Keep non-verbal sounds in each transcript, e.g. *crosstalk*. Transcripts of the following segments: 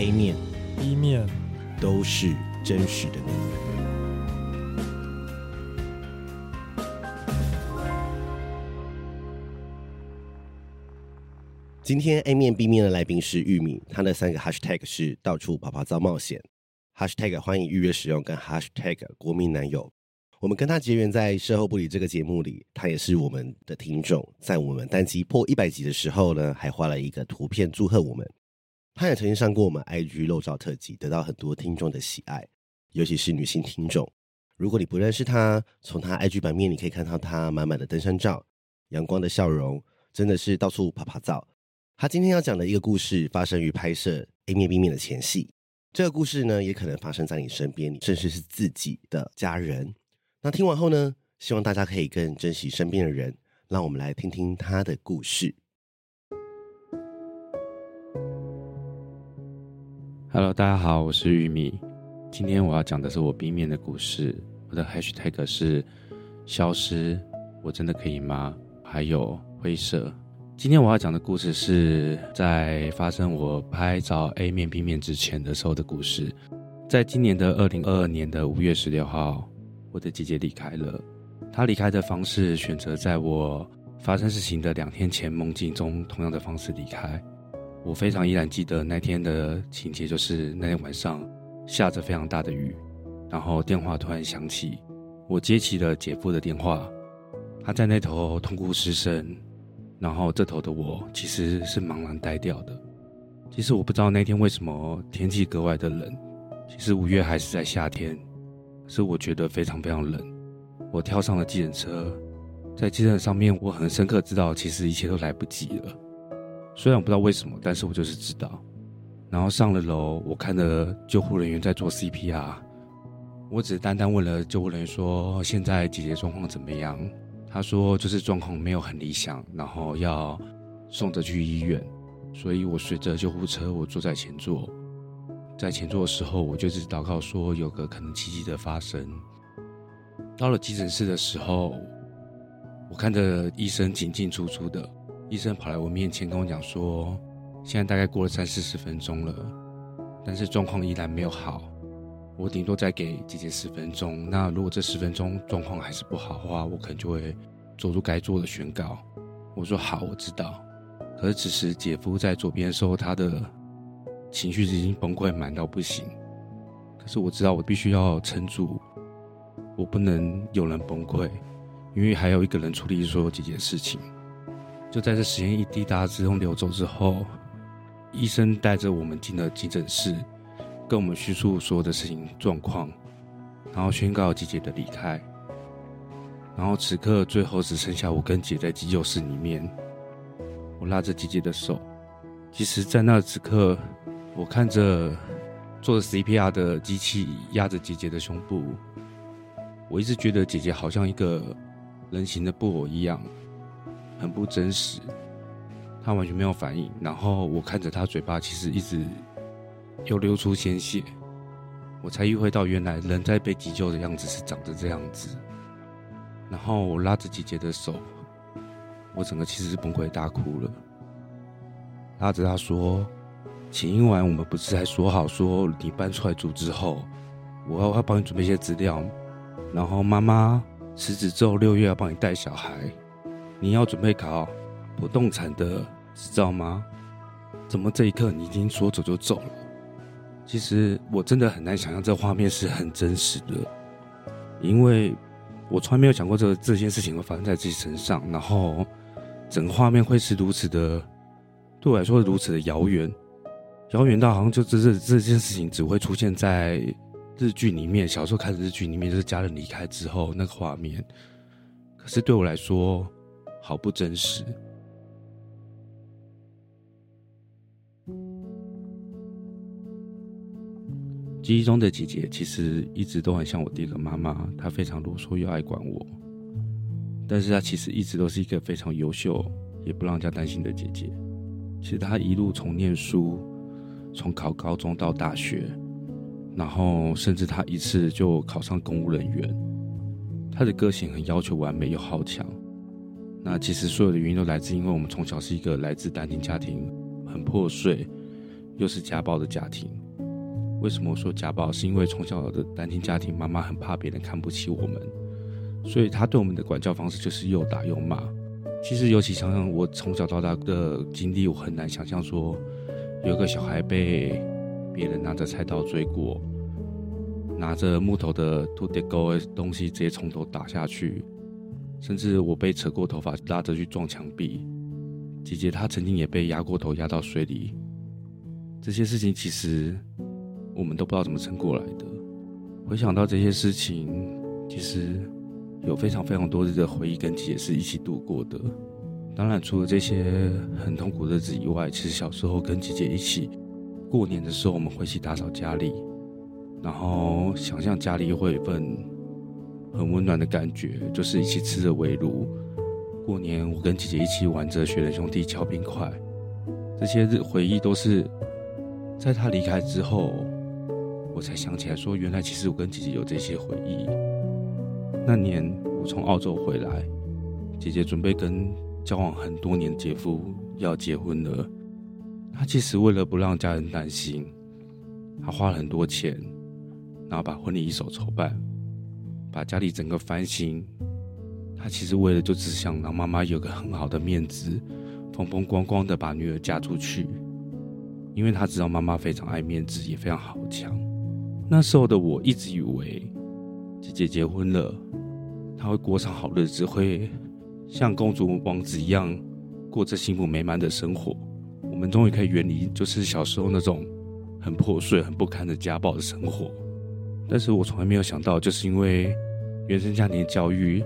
A 面、B 面都是真实的你。今天 A 面 B 面的来宾是玉米，他的三个 Hashtag 是到处跑跑遭冒险，Hashtag 欢迎预约使用，跟 Hashtag 国民男友。我们跟他结缘在售后不理这个节目里，他也是我们的听众。在我们单集破一百集的时候呢，还画了一个图片祝贺我们。他也曾经上过我们 IG 露照特辑，得到很多听众的喜爱，尤其是女性听众。如果你不认识他，从他 IG 版面你可以看到他满满的登山照、阳光的笑容，真的是到处趴趴造。他今天要讲的一个故事，发生于拍摄 A 面 B 面的前戏。这个故事呢，也可能发生在你身边，甚至是自己的家人。那听完后呢，希望大家可以更珍惜身边的人。让我们来听听他的故事。Hello，大家好，我是玉米。今天我要讲的是我 B 面的故事。我的 Hashtag 是消失，我真的可以吗？还有灰色。今天我要讲的故事是在发生我拍照 A 面 B 面之前的时候的故事。在今年的二零二二年的五月十六号。我的姐姐离开了，她离开的方式选择在我发生事情的两天前梦境中同样的方式离开。我非常依然记得那天的情节，就是那天晚上下着非常大的雨，然后电话突然响起，我接起了姐夫的电话，他在那头痛哭失声，然后这头的我其实是茫然呆掉的。其实我不知道那天为什么天气格外的冷，其实五月还是在夏天。是我觉得非常非常冷，我跳上了计程车，在计程车上面，我很深刻知道，其实一切都来不及了。虽然我不知道为什么，但是我就是知道。然后上了楼，我看着救护人员在做 CPR，我只单单问了救护人员说：“现在姐姐状况怎么样？”他说：“就是状况没有很理想，然后要送着去医院。”所以，我随着救护车，我坐在前座。在前座的时候，我就是祷告说有个可能奇迹的发生。到了急诊室的时候，我看着医生进进出出的，医生跑来我面前跟我讲说，现在大概过了三四十分钟了，但是状况依然没有好，我顶多再给姐姐十分钟。那如果这十分钟状况还是不好的话，我可能就会做出该做的宣告。我说好，我知道。可是此时姐夫在左边的时候，他的。情绪已经崩溃满到不行，可是我知道我必须要撑住，我不能有人崩溃，因为还有一个人处理所有这件事情。就在这时间一滴答之中流走之后，医生带着我们进了急诊室，跟我们叙述所有的事情状况，然后宣告姐姐的离开。然后此刻最后只剩下我跟姐在急救室里面，我拉着姐姐的手，其实在那此刻。我看着做着 CPR 的机器压着姐姐的胸部，我一直觉得姐姐好像一个人形的布偶一样，很不真实。她完全没有反应，然后我看着她嘴巴其实一直又流出鲜血，我才意会到原来人在被急救的样子是长着这样子。然后我拉着姐姐的手，我整个其实是崩溃大哭了，拉着她说。前一晚我们不是还说好说，你搬出来住之后，我要要帮你准备一些资料，然后妈妈辞职之后六月要帮你带小孩，你要准备考不动产的执照吗？怎么这一刻你已经说走就走了？其实我真的很难想象这画面是很真实的，因为我从来没有想过这这件事情会发生在自己身上，然后整个画面会是如此的，对我来说如此的遥远。遥远到好像就这这这件事情只会出现在日剧里面，小时候看的日剧里面，就是家人离开之后那个画面。可是对我来说，好不真实。记忆中的姐姐其实一直都很像我第一个妈妈，她非常啰嗦又爱管我，但是她其实一直都是一个非常优秀也不让人家担心的姐姐。其实她一路从念书。从考高中到大学，然后甚至她一次就考上公务人员。她的个性很要求完美又好强。那其实所有的原因都来自，因为我们从小是一个来自单亲家庭，很破碎，又是家暴的家庭。为什么我说家暴？是因为从小的单亲家庭，妈妈很怕别人看不起我们，所以她对我们的管教方式就是又打又骂。其实，尤其想想我从小到大的经历，我很难想象说有一个小孩被别人拿着菜刀追过，拿着木头的土地钩的东西直接从头打下去，甚至我被扯过头发拉着去撞墙壁。姐姐她曾经也被压过头压到水里，这些事情其实我们都不知道怎么撑过来的。回想到这些事情，其实。有非常非常多日的回忆跟姐姐是一起度过的。当然，除了这些很痛苦的日子以外，其实小时候跟姐姐一起过年的时候，我们会一起打扫家里，然后想象家里会有一份很温暖的感觉，就是一起吃着围炉。过年，我跟姐姐一起玩着雪人兄弟敲冰块，这些日回忆都是在她离开之后，我才想起来说，原来其实我跟姐姐有这些回忆。那年我从澳洲回来，姐姐准备跟交往很多年姐夫要结婚了。她其实为了不让家人担心，她花了很多钱，然后把婚礼一手筹办，把家里整个翻新。她其实为了就只想让妈妈有个很好的面子，风风光光的把女儿嫁出去。因为她知道妈妈非常爱面子，也非常好强。那时候的我一直以为姐姐结婚了。她会过上好日子，会像公主王子一样过着幸福美满的生活。我们终于可以远离，就是小时候那种很破碎、很不堪的家暴的生活。但是我从来没有想到，就是因为原生家庭的教育，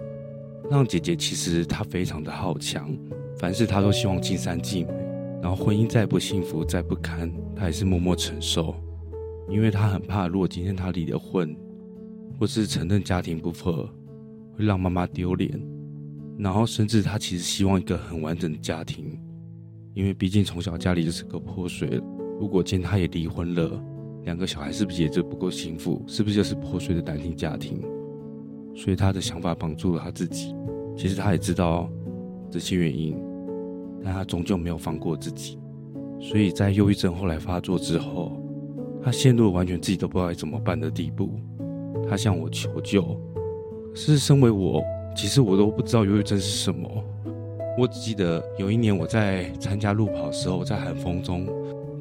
让姐姐其实她非常的好强，凡事她都希望尽善尽美。然后婚姻再不幸福、再不堪，她也是默默承受，因为她很怕，如果今天她离了婚，或是承认家庭不和。会让妈妈丢脸，然后甚至她其实希望一个很完整的家庭，因为毕竟从小家里就是个破碎。如果今天他也离婚了，两个小孩是不是也就不够幸福？是不是就是破碎的单亲家庭？所以他的想法绑住了他自己。其实他也知道这些原因，但他终究没有放过自己。所以在忧郁症后来发作之后，他陷入了完全自己都不知道该怎么办的地步。他向我求救。是身为我，其实我都不知道忧郁症是什么。我只记得有一年我在参加路跑的时候，在寒风中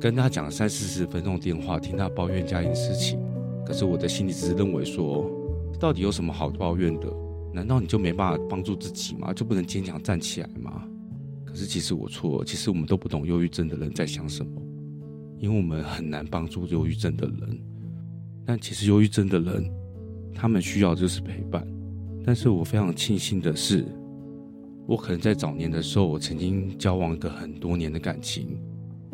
跟他讲了三四十分钟电话，听他抱怨家里的事情。可是我的心里只是认为说，到底有什么好抱怨的？难道你就没办法帮助自己吗？就不能坚强站起来吗？可是其实我错了，其实我们都不懂忧郁症的人在想什么，因为我们很难帮助忧郁症的人。但其实忧郁症的人，他们需要就是陪伴。但是我非常庆幸的是，我可能在早年的时候，我曾经交往一个很多年的感情。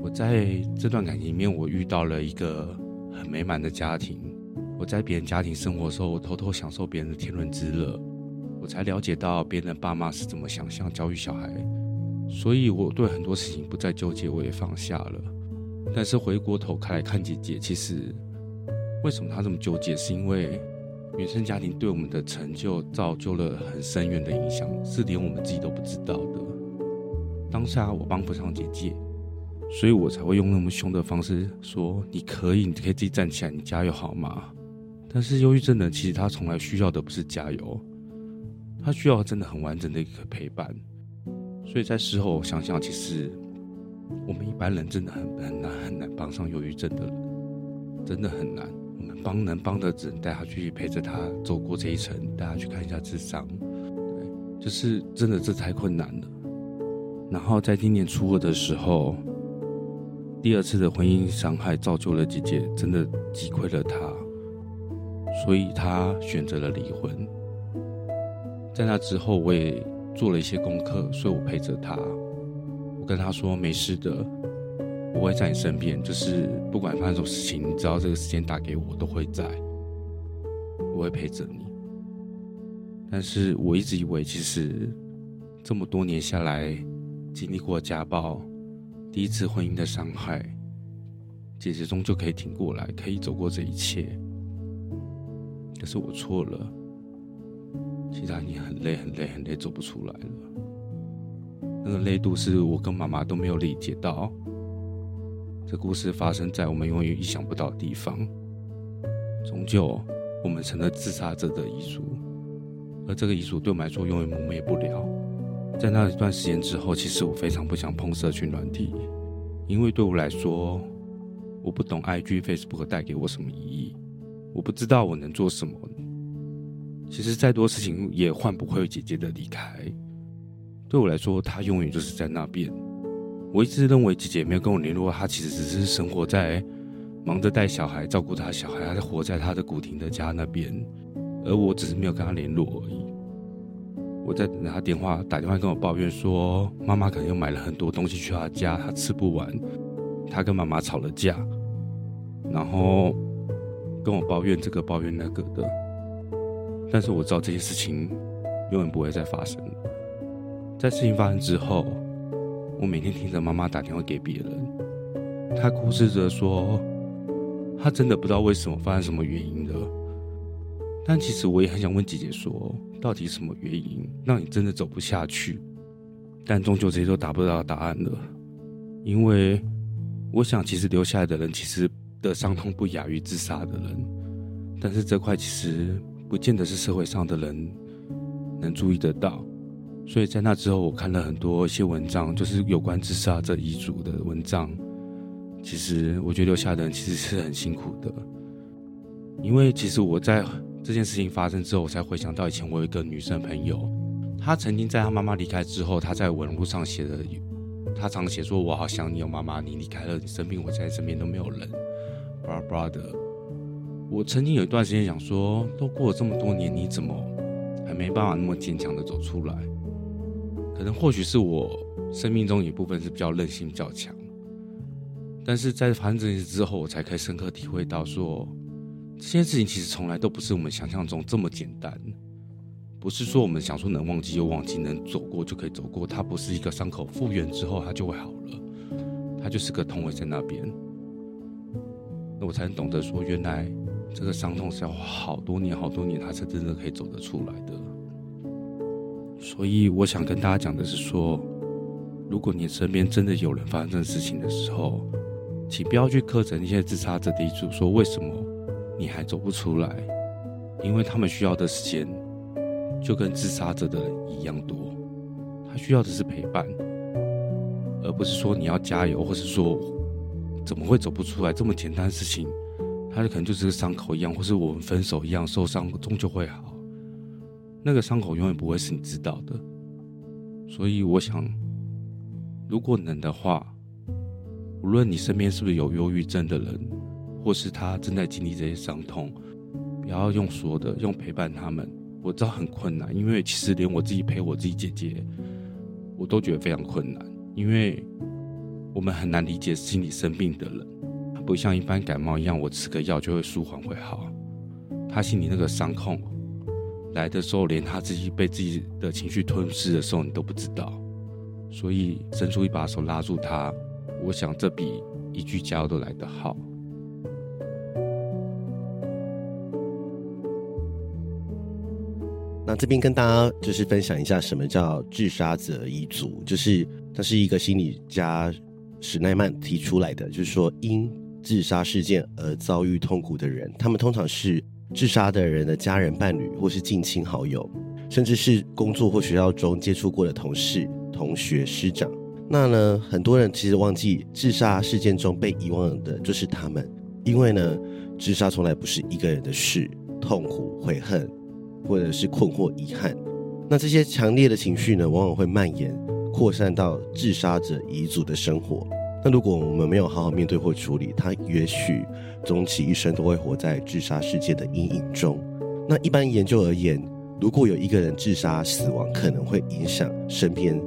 我在这段感情里面，我遇到了一个很美满的家庭。我在别人家庭生活的时候，我偷偷享受别人的天伦之乐。我才了解到别人的爸妈是怎么想象教育小孩，所以我对很多事情不再纠结，我也放下了。但是回过头开来看姐姐，其实为什么她这么纠结？是因为。原生家庭对我们的成就造就了很深远的影响，是连我们自己都不知道的。当下我帮不上姐姐，所以我才会用那么凶的方式说：“你可以，你可以自己站起来，你加油好吗？”但是忧郁症的人其实他从来需要的不是加油，他需要真的很完整的一个陪伴。所以在事后想想，其实我们一般人真的很很难很难帮上忧郁症的人，真的很难。我们帮能帮的，只能带他去陪着他走过这一程，带他去看一下智商。对，就是真的这太困难了。然后在今年初二的时候，第二次的婚姻伤害造就了姐姐真的击溃了她，所以她选择了离婚。在那之后，我也做了一些功课，所以我陪着她，我跟她说没事的。我会在你身边，就是不管发生什么事情，你只要这个时间打给我，我都会在，我会陪着你。但是我一直以为，其实这么多年下来，经历过家暴、第一次婚姻的伤害，姐姐终究可以挺过来，可以走过这一切。可是我错了，其实你很累、很累、很累，走不出来了。那个累度是我跟妈妈都没有理解到。这故事发生在我们永远意想不到的地方。终究，我们成了自杀者的遗族，而这个遗族对我们来说永远磨灭不了。在那一段时间之后，其实我非常不想碰社群软体，因为对我来说，我不懂 IG、Facebook 带给我什么意义，我不知道我能做什么。其实再多事情也换不回姐姐的离开。对我来说，她永远就是在那边。我一直认为姐姐没有跟我联络，她其实只是生活在忙着带小孩、照顾她小孩，还是活在她的古亭的家那边，而我只是没有跟她联络而已。我在等她电话，打电话跟我抱怨说，妈妈可能又买了很多东西去她家，她吃不完，她跟妈妈吵了架，然后跟我抱怨这个抱怨那个的。但是我知道这些事情永远不会再发生。在事情发生之后，我每天听着妈妈打电话给别人，她哭诉着说，她真的不知道为什么发生什么原因的。但其实我也很想问姐姐说，到底什么原因让你真的走不下去？但终究这些都达不到答案了，因为我想，其实留下来的人其实的伤痛不亚于自杀的人，但是这块其实不见得是社会上的人能注意得到。所以在那之后，我看了很多一些文章，就是有关自杀者遗嘱的文章。其实我觉得留下的人其实是很辛苦的，因为其实我在这件事情发生之后，我才回想到以前我有一个女生朋友，她曾经在她妈妈离开之后，她在文路上写的，她常写说：“我好想你哦，妈妈，你离开了，你生病，我在身边都没有人。”巴拉巴拉的。我曾经有一段时间想说，都过了这么多年，你怎么还没办法那么坚强的走出来？可能或许是我生命中有一部分是比较韧性比较强，但是在发生这件事之后，我才可以深刻体会到说，这件事情其实从来都不是我们想象中这么简单，不是说我们想说能忘记就忘记，能走过就可以走过，它不是一个伤口复原之后它就会好了，它就是个痛会在那边，那我才能懂得说，原来这个伤痛是要好多年好多年，它才真的可以走得出来的。所以我想跟大家讲的是说，如果你身边真的有人发生这种事情的时候，请不要去苛责那些自杀者的遗族，说为什么你还走不出来，因为他们需要的时间就跟自杀者的一样多，他需要的是陪伴，而不是说你要加油，或是说怎么会走不出来这么简单的事情，他可能就是个伤口一样，或是我们分手一样，受伤终究会好。那个伤口永远不会是你知道的，所以我想，如果能的话，无论你身边是不是有忧郁症的人，或是他正在经历这些伤痛，不要用说的，用陪伴他们。我知道很困难，因为其实连我自己陪我自己姐姐，我都觉得非常困难，因为我们很难理解心理生病的人，不像一般感冒一样，我吃个药就会舒缓会好，他心里那个伤痛。来的时候，连他自己被自己的情绪吞噬的时候，你都不知道。所以伸出一把手拉住他，我想这比一句加油都来得好。那这边跟大家就是分享一下，什么叫自杀者遗族，就是他是一个心理家史奈曼提出来的，就是说因自杀事件而遭遇痛苦的人，他们通常是。自杀的人的家人、伴侣，或是近亲好友，甚至是工作或学校中接触过的同事、同学、师长。那呢，很多人其实忘记，自杀事件中被遗忘的就是他们，因为呢，自杀从来不是一个人的事，痛苦、悔恨，或者是困惑、遗憾。那这些强烈的情绪呢，往往会蔓延、扩散到自杀者遗族的生活。那如果我们没有好好面对或处理，他也许终其一生都会活在自杀世界的阴影中。那一般研究而言，如果有一个人自杀死亡，可能会影响身边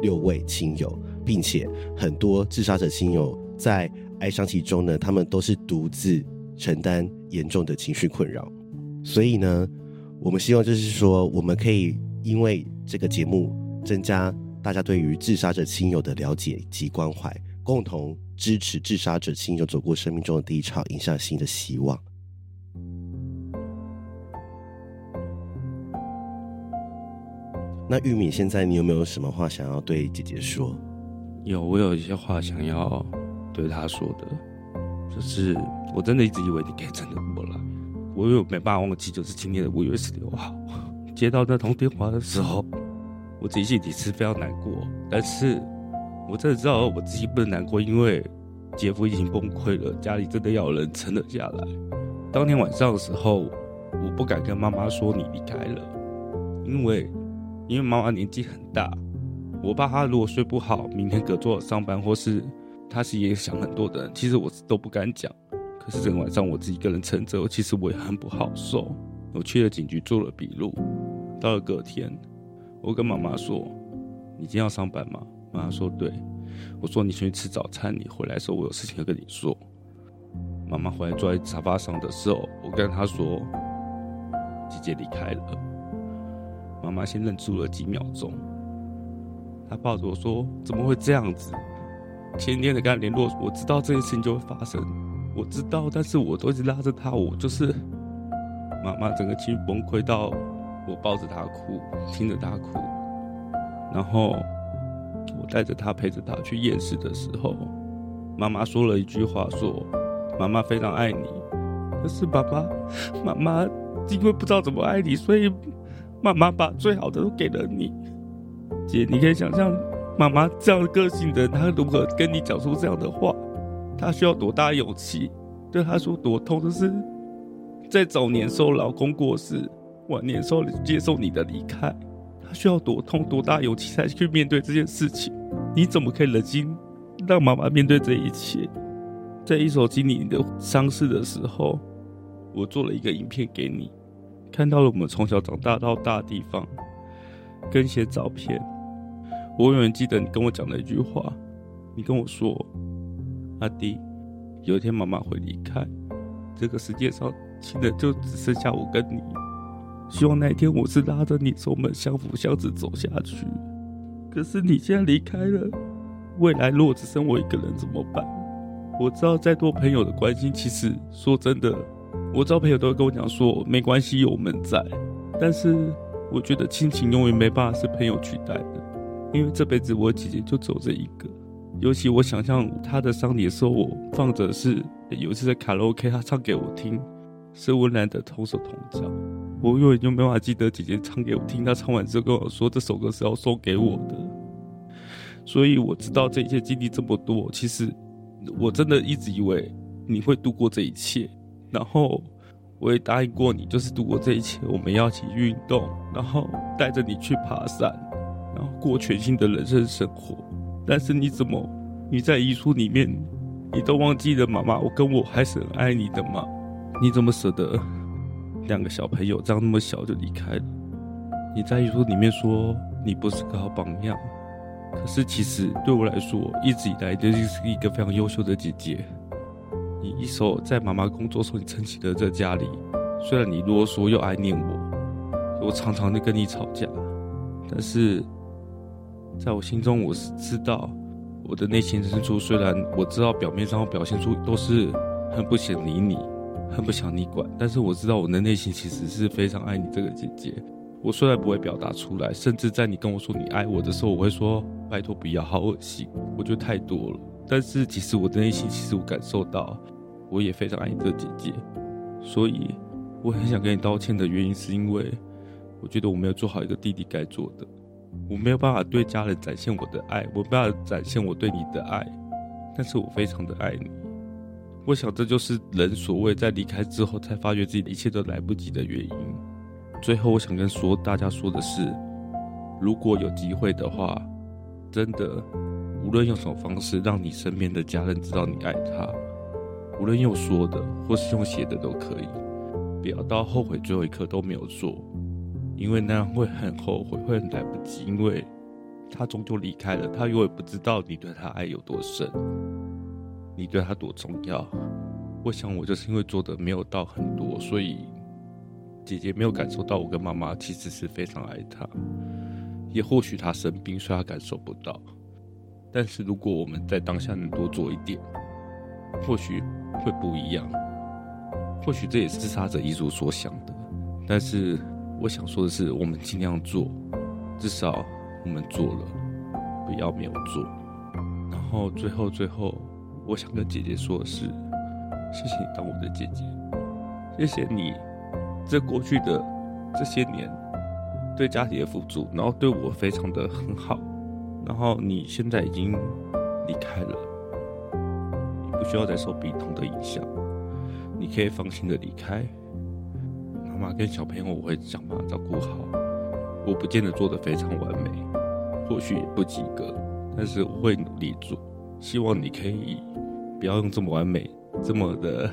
六位亲友，并且很多自杀者亲友在哀伤其中呢，他们都是独自承担严重的情绪困扰。所以呢，我们希望就是说，我们可以因为这个节目增加大家对于自杀者亲友的了解及关怀。共同支持自杀者亲友走过生命中的低潮，迎向新的希望。那玉米，现在你有没有什么话想要对姐姐说？有，我有一些话想要对她说的，就是我真的一直以为你可以真的过来，我又没办法忘记，就是今年的五月十六号 *laughs* 接到那通电话的时候，我自己心里是非常难过，但是我真的知道我自己不能难过，因为姐夫已经崩溃了，家里真的要有人撑了下来。当天晚上的时候，我不敢跟妈妈说你离开了，因为因为妈妈年纪很大。我爸他如果睡不好，明天隔周上班，或是他是也想很多的人，其实我都不敢讲。可是整个晚上我自己一个人撑着，其实我也很不好受。我去了警局做了笔录，到了隔天，我跟妈妈说：“你今天要上班吗？”妈妈说：“对。”我说：“你先去吃早餐，你回来的时候我有事情要跟你说。”妈妈回来坐在沙发上的时候，我跟她说：“姐姐离开了。”妈妈先愣住了几秒钟。她抱着我说：“怎么会这样子？前天的跟她联络，我知道这件事情就会发生，我知道，但是我都一直拉着他，我就是妈妈整个情绪崩溃到我抱着他哭，听着他哭，然后我带着他陪着他去验尸的时候，妈妈说了一句话，说妈妈非常爱你，可是爸爸妈妈因为不知道怎么爱你，所以妈妈把最好的都给了你。”姐，你可以想象妈妈这样的个性的人，她如何跟你讲出这样的话？她需要多大勇气？对她说多痛的是，在早年时候老公过世，晚年时候接受你的离开，她需要多痛多大勇气才去面对这件事情？你怎么可以冷静让妈妈面对这一切？在一手经历你的伤势的时候，我做了一个影片给你，看到了我们从小长大到大地方，跟一些照片。我永远记得你跟我讲的一句话，你跟我说：“阿弟，有一天妈妈会离开，这个世界上亲的就只剩下我跟你。希望那一天我是拉着你，我们相扶相持走下去。可是你现在离开了，未来如果只剩我一个人怎么办？我知道再多朋友的关心，其实说真的，我知道朋友都会跟我讲说没关系，有我们在。但是我觉得亲情永远没办法是朋友取代的。”因为这辈子我姐姐就走这一个，尤其我想象他的丧礼的时候，我放着是有一次在卡拉 OK，他唱给我听，是温岚的《同手同脚》，我永远就没法记得姐姐唱给我听，她唱完之后跟我说这首歌是要送给我的，所以我知道这一切经历这么多，其实我真的一直以为你会度过这一切，然后我也答应过你，就是度过这一切，我们要一起运动，然后带着你去爬山。然后过全新的人生生活，但是你怎么你在遗书里面，你都忘记了妈妈，我跟我还是很爱你的吗？你怎么舍得两个小朋友这样那么小就离开了？你在遗书里面说你不是个好榜样，可是其实对我来说，一直以来都是一个非常优秀的姐姐。你一手在妈妈工作时候，你撑起了这家里，虽然你啰嗦又爱念我，我常常的跟你吵架，但是。在我心中，我是知道，我的内心深处，虽然我知道表面上我表现出都是很不想理你，很不想你管，但是我知道我的内心其实是非常爱你这个姐姐。我虽然不会表达出来，甚至在你跟我说你爱我的时候，我会说拜托不要，好恶心，我觉得太多了。但是其实我的内心，其实我感受到，我也非常爱你这个姐姐。所以我很想跟你道歉的原因，是因为我觉得我没有做好一个弟弟该做的。我没有办法对家人展现我的爱，我没办法展现我对你的爱，但是我非常的爱你。我想这就是人所谓在离开之后才发觉自己一切都来不及的原因。最后，我想跟说大家说的是，如果有机会的话，真的，无论用什么方式让你身边的家人知道你爱他，无论用说的或是用写的都可以，不要到后悔最后一刻都没有做。因为那样会很后悔，会很来不及。因为他终究离开了，他永远不知道你对他爱有多深，你对他多重要。我想我就是因为做的没有到很多，所以姐姐没有感受到我跟妈妈其实是非常爱她。也或许她生病，所以她感受不到。但是如果我们在当下能多做一点，或许会不一样。或许这也是自杀者遗嘱所想的，但是。我想说的是，我们尽量做，至少我们做了，不要没有做。然后最后最后，我想跟姐姐说的是，谢谢你当我的姐姐，谢谢你这过去的这些年对家庭的付出，然后对我非常的很好，然后你现在已经离开了，你不需要再受病痛的影响，你可以放心的离开。妈跟小朋友我会想办法照顾好，我不见得做得非常完美，或许也不及格，但是我会努力做，希望你可以。不要用这么完美、这么的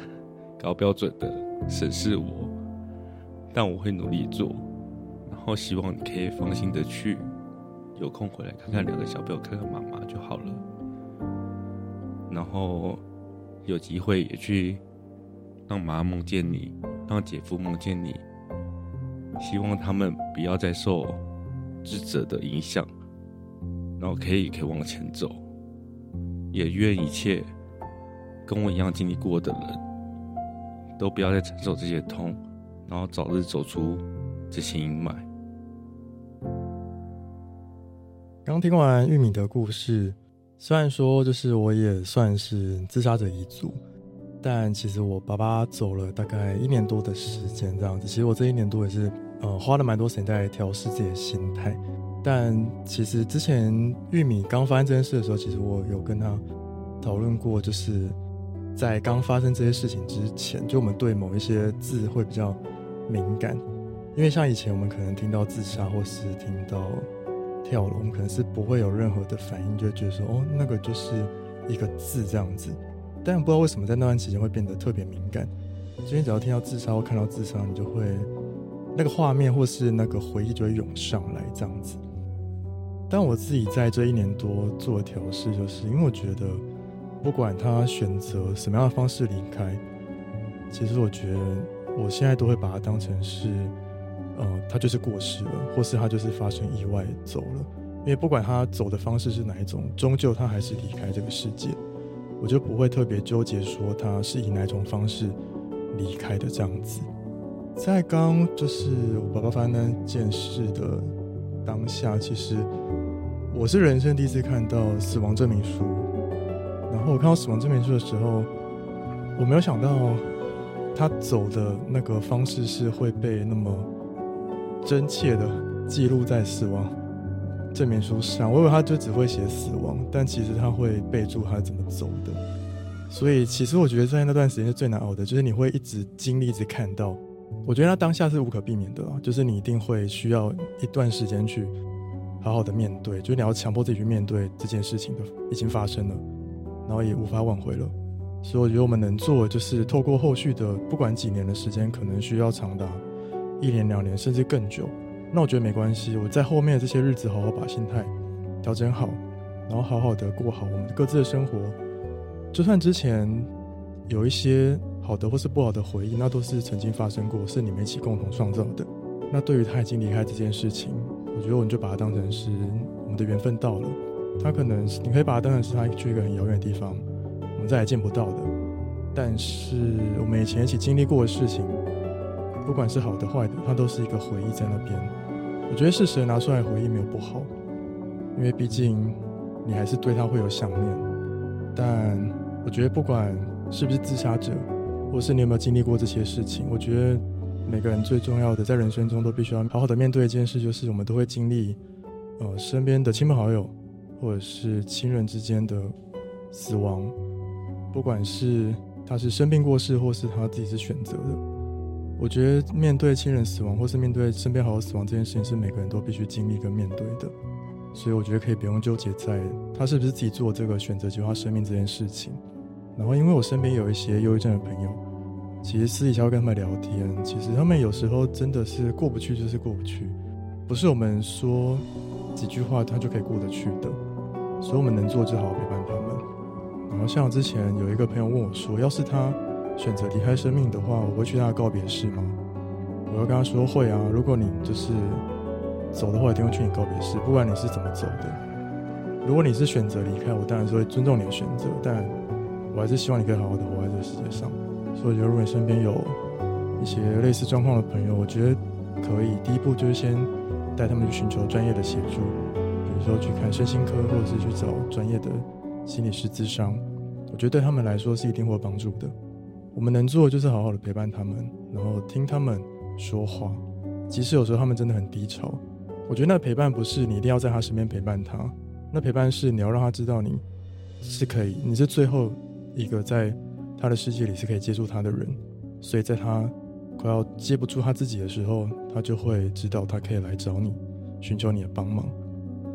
高标准的审视我，但我会努力做，然后希望你可以放心的去，有空回来看看两个小朋友，看看妈妈就好了。然后有机会也去让妈妈梦见你，让姐夫梦见你，希望他们不要再受智者的影响，然后可以可以往前走，也愿一切。跟我一样经历过的人，都不要再承受这些痛，然后早日走出这些阴霾。刚听完玉米的故事，虽然说就是我也算是自杀者一族，但其实我爸爸走了大概一年多的时间这样子。其实我这一年多也是呃花了蛮多时间在调试自己的心态。但其实之前玉米刚发生这件事的时候，其实我有跟他讨论过，就是。在刚发生这些事情之前，就我们对某一些字会比较敏感，因为像以前我们可能听到自杀或是听到跳楼，我们可能是不会有任何的反应，就觉得说哦，那个就是一个字这样子。但不知道为什么在那段期间会变得特别敏感，今天只要听到自杀或看到自杀，你就会那个画面或是那个回忆就会涌上来这样子。但我自己在这一年多做的调试，就是因为我觉得。不管他选择什么样的方式离开，其实我觉得我现在都会把它当成是，呃，他就是过世了，或是他就是发生意外走了。因为不管他走的方式是哪一种，终究他还是离开这个世界，我就不会特别纠结说他是以哪种方式离开的这样子。在刚就是我爸爸发生那件事的当下，其实我是人生第一次看到死亡证明书。然后我看到死亡证明书的时候，我没有想到他走的那个方式是会被那么真切的记录在死亡证明书上。我以为他就只会写死亡，但其实他会备注他怎么走的。所以其实我觉得在那段时间是最难熬的，就是你会一直经历、一直看到。我觉得他当下是无可避免的，就是你一定会需要一段时间去好好的面对，就是你要强迫自己去面对这件事情的已经发生了。然后也无法挽回了，所以我觉得我们能做的就是透过后续的不管几年的时间，可能需要长达一年、两年，甚至更久。那我觉得没关系，我在后面的这些日子好好把心态调整好，然后好好的过好我们各自的生活。就算之前有一些好的或是不好的回忆，那都是曾经发生过，是你们一起共同创造的。那对于他已经离开这件事情，我觉得我们就把它当成是我们的缘分到了。他可能，你可以把它当成是他去一个很遥远的地方，我们再也见不到的。但是我们以前一起经历过的事情，不管是好的坏的，它都是一个回忆在那边。我觉得适时拿出来回忆没有不好，因为毕竟你还是对他会有想念。但我觉得不管是不是自杀者，或是你有没有经历过这些事情，我觉得每个人最重要的在人生中都必须要好好的面对一件事，就是我们都会经历，呃，身边的亲朋好友。或者是亲人之间的死亡，不管是他是生病过世，或是他自己是选择的，我觉得面对亲人死亡，或是面对身边好友死亡这件事情，是每个人都必须经历跟面对的。所以我觉得可以不用纠结在他是不是自己做这个选择，结束生命这件事情。然后，因为我身边有一些忧郁症的朋友，其实私底下会跟他们聊天，其实他们有时候真的是过不去，就是过不去，不是我们说几句话他就可以过得去的。所以我们能做就好好陪伴他们。然后像之前有一个朋友问我说：“要是他选择离开生命的话，我会去他的告别式吗？”我要跟他说：“会啊，如果你就是走的话，一定会去你告别式，不管你是怎么走的。如果你是选择离开，我当然是会尊重你的选择，但我还是希望你可以好好的活在这个世界上。所以我觉得，如果你身边有一些类似状况的朋友，我觉得可以第一步就是先带他们去寻求专业的协助。”比如说去看身心科，或者是去找专业的心理师咨商，我觉得对他们来说是一定会有帮助的。我们能做的就是好好的陪伴他们，然后听他们说话，即使有时候他们真的很低潮。我觉得那陪伴不是你一定要在他身边陪伴他，那陪伴是你要让他知道你是可以，你是最后一个在他的世界里是可以接住他的人，所以在他快要接不住他自己的时候，他就会知道他可以来找你，寻求你的帮忙。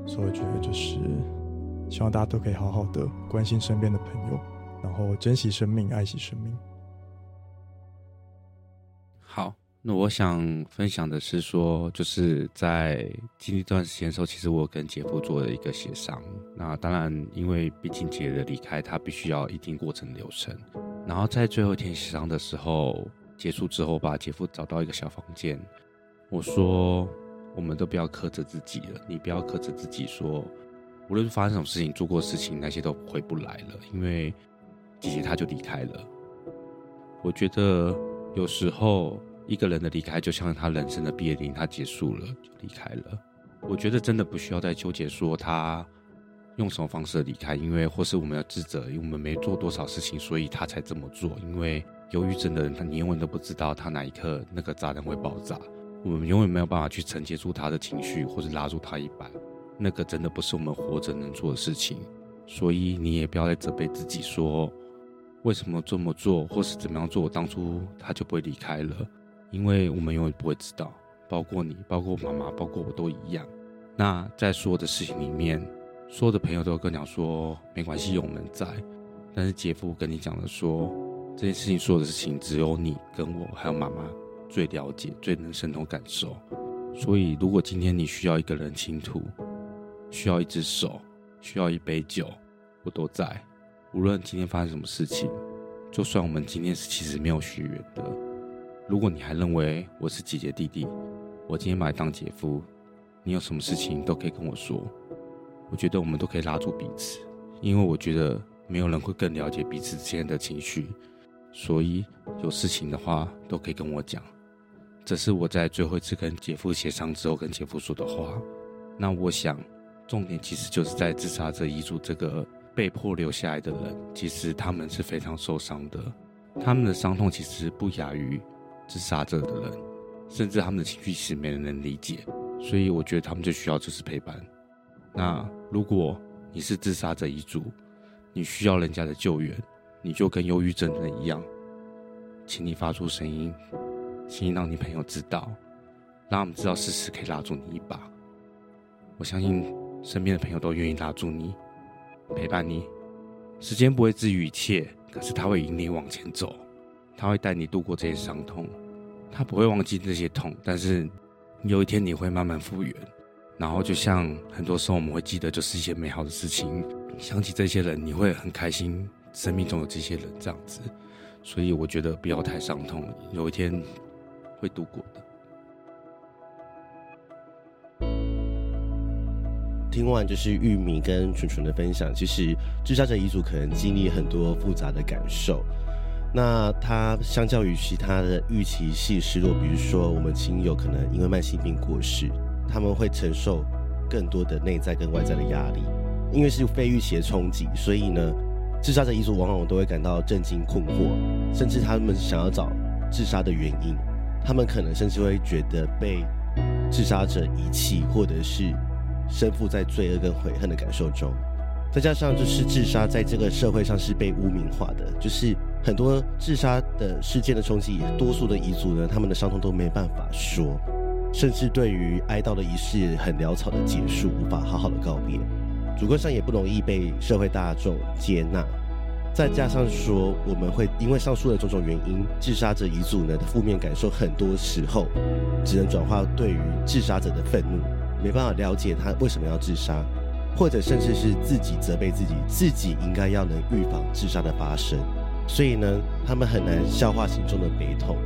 所以我觉得就是希望大家都可以好好的关心身边的朋友，然后珍惜生命，爱惜生命。那我想分享的是说，就是在经历这段时间的时候，其实我跟姐夫做了一个协商。那当然，因为毕竟姐的离开，他必须要一定过程流程。然后在最后一天协商的时候结束之后，把姐夫找到一个小房间，我说：“我们都不要苛责自己了，你不要苛责自己，说无论发生什么事情，做过事情那些都回不来了，因为姐姐她就离开了。我觉得有时候。”一个人的离开，就像他人生的毕业典礼，他结束了就离开了。我觉得真的不需要再纠结说他用什么方式离开，因为或是我们要自责，因为我们没做多少事情，所以他才这么做。因为忧郁症的人，他你永远都不知道他哪一刻那个炸弹会爆炸，我们永远没有办法去承接住他的情绪，或是拉住他一把。那个真的不是我们活着能做的事情，所以你也不要再责备自己说为什么这么做，或是怎么样做，当初他就不会离开了。因为我们永远不会知道，包括你，包括妈妈，包括我都一样。那在所有的事情里面，所有的朋友都跟你说没关系，有我们在。但是姐夫跟你讲的说，这件事情所有的事情只有你跟我还有妈妈最了解，最能深同感受。所以，如果今天你需要一个人倾吐，需要一只手，需要一杯酒，我都在。无论今天发生什么事情，就算我们今天是其实没有血缘的。如果你还认为我是姐姐弟弟，我今天把你当姐夫，你有什么事情都可以跟我说。我觉得我们都可以拉住彼此，因为我觉得没有人会更了解彼此之间的情绪，所以有事情的话都可以跟我讲。这是我在最后一次跟姐夫协商之后跟姐夫说的话。那我想，重点其实就是在自杀者遗嘱这个被迫留下来的人，其实他们是非常受伤的，他们的伤痛其实不亚于。自杀者的人，甚至他们的情绪其实没人能理解，所以我觉得他们最需要就是陪伴。那如果你是自杀者遗族，你需要人家的救援，你就跟忧郁症的人一样，请你发出声音，请你让你朋友知道，让他们知道事实可以拉住你一把。我相信身边的朋友都愿意拉住你，陪伴你。时间不会治愈一切，可是他会引你往前走。他会带你度过这些伤痛，他不会忘记这些痛，但是有一天你会慢慢复原。然后就像很多时候我们会记得，就是一些美好的事情，想起这些人，你会很开心，生命中有这些人这样子。所以我觉得不要太伤痛，有一天会度过的。听完就是玉米跟纯纯的分享，其实自杀者遗族可能经历很多复杂的感受。那他相较于其他的预期性失落，比如说我们亲友可能因为慢性病过世，他们会承受更多的内在跟外在的压力，因为是非预期的冲击，所以呢，自杀者遗族往往都会感到震惊困惑，甚至他们想要找自杀的原因，他们可能甚至会觉得被自杀者遗弃，或者是身负在罪恶跟悔恨的感受中，再加上就是自杀在这个社会上是被污名化的，就是。很多自杀的事件的冲击，多数的遗族呢，他们的伤痛都没办法说，甚至对于哀悼的仪式很潦草的结束，无法好好的告别，主观上也不容易被社会大众接纳。再加上说，我们会因为上述的种种原因，自杀者遗族呢的负面感受，很多时候只能转化对于自杀者的愤怒，没办法了解他为什么要自杀，或者甚至是自己责备自己，自己应该要能预防自杀的发生。所以呢，他们很难消化心中的悲痛。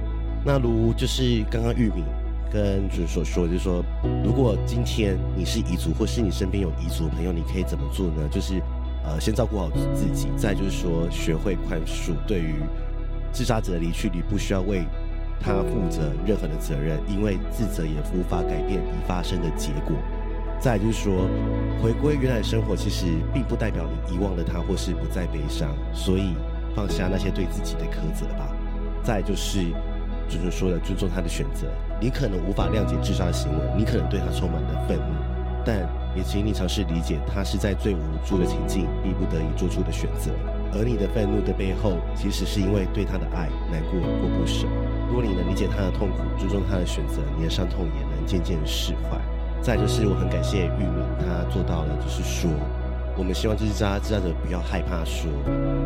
那如就是刚刚玉米跟就是所说，就是说，如果今天你是彝族，或是你身边有彝族朋友，你可以怎么做呢？就是呃，先照顾好自己，再就是说，学会宽恕。对于自杀者的离去，你不需要为他负责任何的责任，因为自责也无法改变已发生的结果。再就是说，回归原来的生活，其实并不代表你遗忘了他或是不再悲伤，所以放下那些对自己的苛责吧。再就是，就是说的尊重他的选择。你可能无法谅解自杀的行为，你可能对他充满了愤怒，但也请你尝试理解，他是在最无助的情境，逼不得已做出的选择。而你的愤怒的背后，其实是因为对他的爱难过或不舍。如果你能理解他的痛苦，尊重他的选择，你的伤痛也能渐渐释怀。再就是，我很感谢玉米，他做到了，就是说，我们希望就是大家知道的不要害怕说。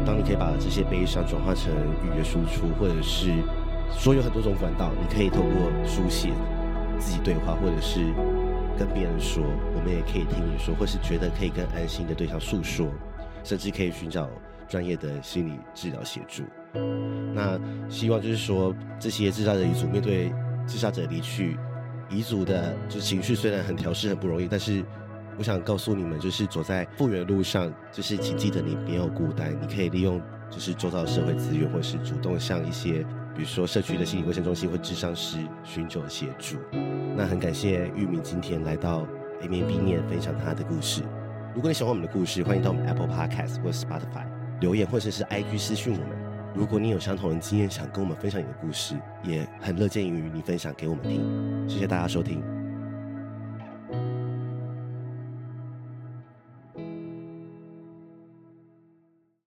当你可以把这些悲伤转化成语言输出，或者是说有很多种管道，你可以透过书写、自己对话，或者是跟别人说，我们也可以听你说，或是觉得可以跟安心的对象诉说，甚至可以寻找专业的心理治疗协助。那希望就是说，这些自杀者遗族面对自杀者离去。遗族的就情绪虽然很调适很不容易，但是我想告诉你们，就是走在复原路上，就是请记得你没有孤单，你可以利用就是周遭的社会资源，或是主动向一些比如说社区的心理卫生中心或智商师寻求协助。那很感谢玉明今天来到 A 面 B 面分享他的故事。如果你喜欢我们的故事，欢迎到我们 Apple Podcast 或 Spotify 留言，或者是 IG 私讯我们。如果你有相同的经验，想跟我们分享你的故事，也很乐见于你分享给我们听。谢谢大家收听。